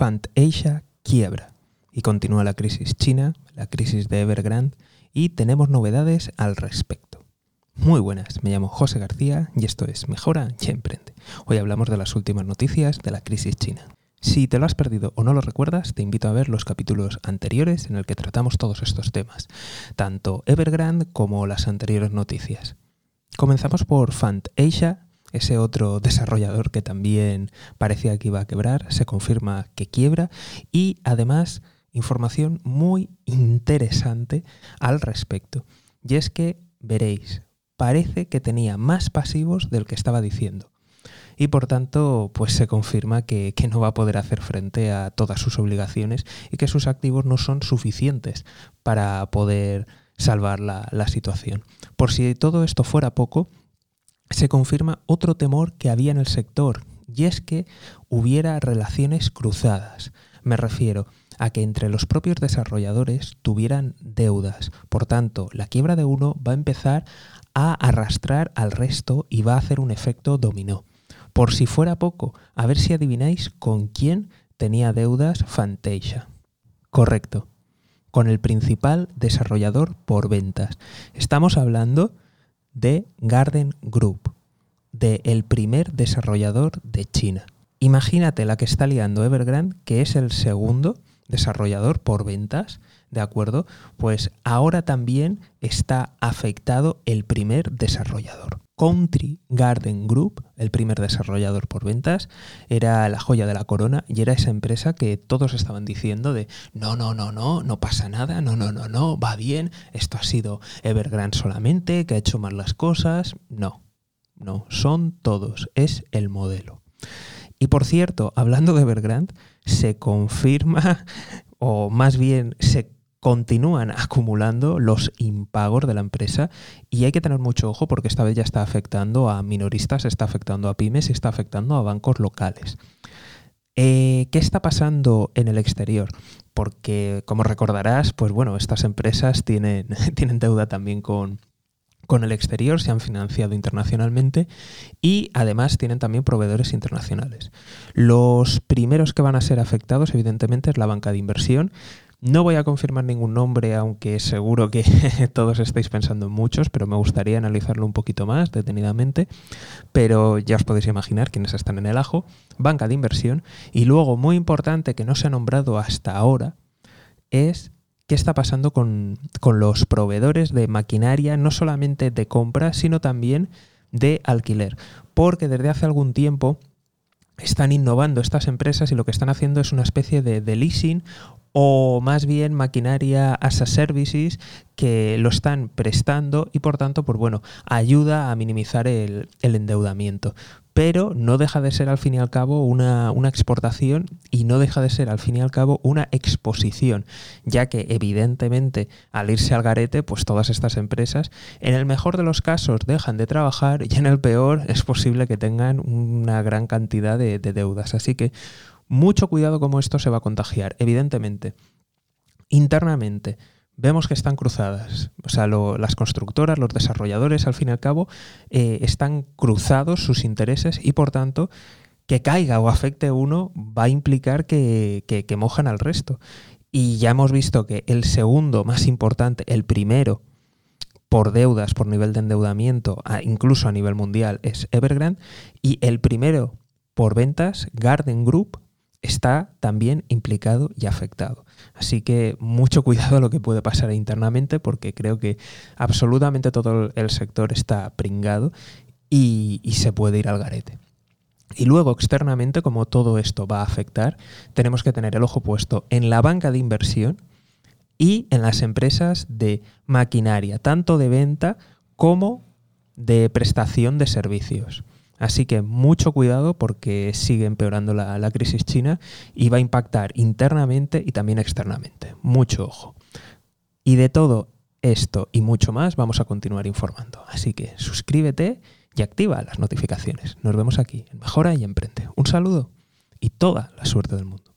Fant Asia quiebra y continúa la crisis china, la crisis de Evergrande y tenemos novedades al respecto. Muy buenas, me llamo José García y esto es Mejora y Emprende. Hoy hablamos de las últimas noticias de la crisis china. Si te lo has perdido o no lo recuerdas, te invito a ver los capítulos anteriores en el que tratamos todos estos temas, tanto Evergrande como las anteriores noticias. Comenzamos por Fant Asia, ese otro desarrollador que también parecía que iba a quebrar, se confirma que quiebra y además información muy interesante al respecto. Y es que veréis, parece que tenía más pasivos del que estaba diciendo. Y por tanto, pues se confirma que, no va a poder hacer frente a todas sus obligaciones y que sus activos no son suficientes para poder salvar la, la situación. Por si todo esto fuera poco, se confirma otro temor que había en el sector, y es que hubiera relaciones cruzadas. Me refiero a que entre los propios desarrolladores tuvieran deudas. Por tanto, la quiebra de uno va a empezar a arrastrar al resto y va a hacer un efecto dominó. Por si fuera poco, a ver si adivináis con quién tenía deudas Fantasia. Correcto, con el principal desarrollador por ventas. Estamos hablando de Garden Group, de el primer desarrollador de China. Imagínate la que está liando Evergrande, que es el segundo desarrollador por ventas, ¿de acuerdo? Pues ahora también está afectado el primer desarrollador. Country Garden Group, el primer desarrollador por ventas, era la joya de la corona y era esa empresa que todos estaban diciendo de no, no, no, no, no pasa nada, no, no, no, no, va bien, esto ha sido Evergrande solamente, que ha hecho mal las cosas. No, no, son todos, es el modelo. Y por cierto, hablando de Evergrande, se confirma, o más bien se continúan acumulando los impagos de la empresa y hay que tener mucho ojo porque esta vez ya está afectando a minoristas, está afectando a pymes y está afectando a bancos locales. Eh, ¿Qué está pasando en el exterior? Porque, como recordarás, pues bueno, estas empresas tienen, tienen deuda también con, con el exterior, se han financiado internacionalmente y además tienen también proveedores internacionales. Los primeros que van a ser afectados, evidentemente, es la banca de inversión, no voy a confirmar ningún nombre, aunque seguro que todos estáis pensando en muchos, pero me gustaría analizarlo un poquito más detenidamente. Pero ya os podéis imaginar quiénes están en el ajo. Banca de inversión. Y luego, muy importante que no se ha nombrado hasta ahora, es qué está pasando con, con los proveedores de maquinaria, no solamente de compra, sino también de alquiler. Porque desde hace algún tiempo están innovando estas empresas y lo que están haciendo es una especie de, de, leasing o más bien maquinaria as a services que lo están prestando y por tanto, pues bueno, ayuda a minimizar el, endeudamiento. Pero no deja de ser al fin y al cabo una, una, exportación y no deja de ser al fin y al cabo una exposición, ya que evidentemente al irse al garete, pues todas estas empresas en el mejor de los casos dejan de trabajar y en el peor es posible que tengan una gran cantidad de deudas. Así que mucho cuidado cómo esto se va a contagiar. Evidentemente, internamente vemos que están cruzadas. O sea, las constructoras, los desarrolladores, al fin y al cabo, eh, están cruzados sus intereses y por tanto que caiga o afecte uno va a implicar que, que mojan al resto. Y ya hemos visto que el segundo más importante, el primero, por deudas, por nivel de endeudamiento, incluso a nivel mundial, es Evergrande. Y el primero por ventas, Garden Group, está también implicado y afectado. Así que mucho cuidado a lo que puede pasar internamente porque creo que absolutamente todo el sector está pringado y, y se puede ir al garete. Y luego externamente, como todo esto va a afectar, tenemos que tener el ojo puesto en la banca de inversión y en las empresas de maquinaria, tanto de venta como de prestación de servicios. Así que mucho cuidado porque sigue empeorando la, crisis china y va a impactar internamente y también externamente. Mucho ojo. Y de todo esto y mucho más vamos a continuar informando. Así que suscríbete y activa las notificaciones. Nos vemos aquí en Mejora y Emprende. Un saludo y toda la suerte del mundo.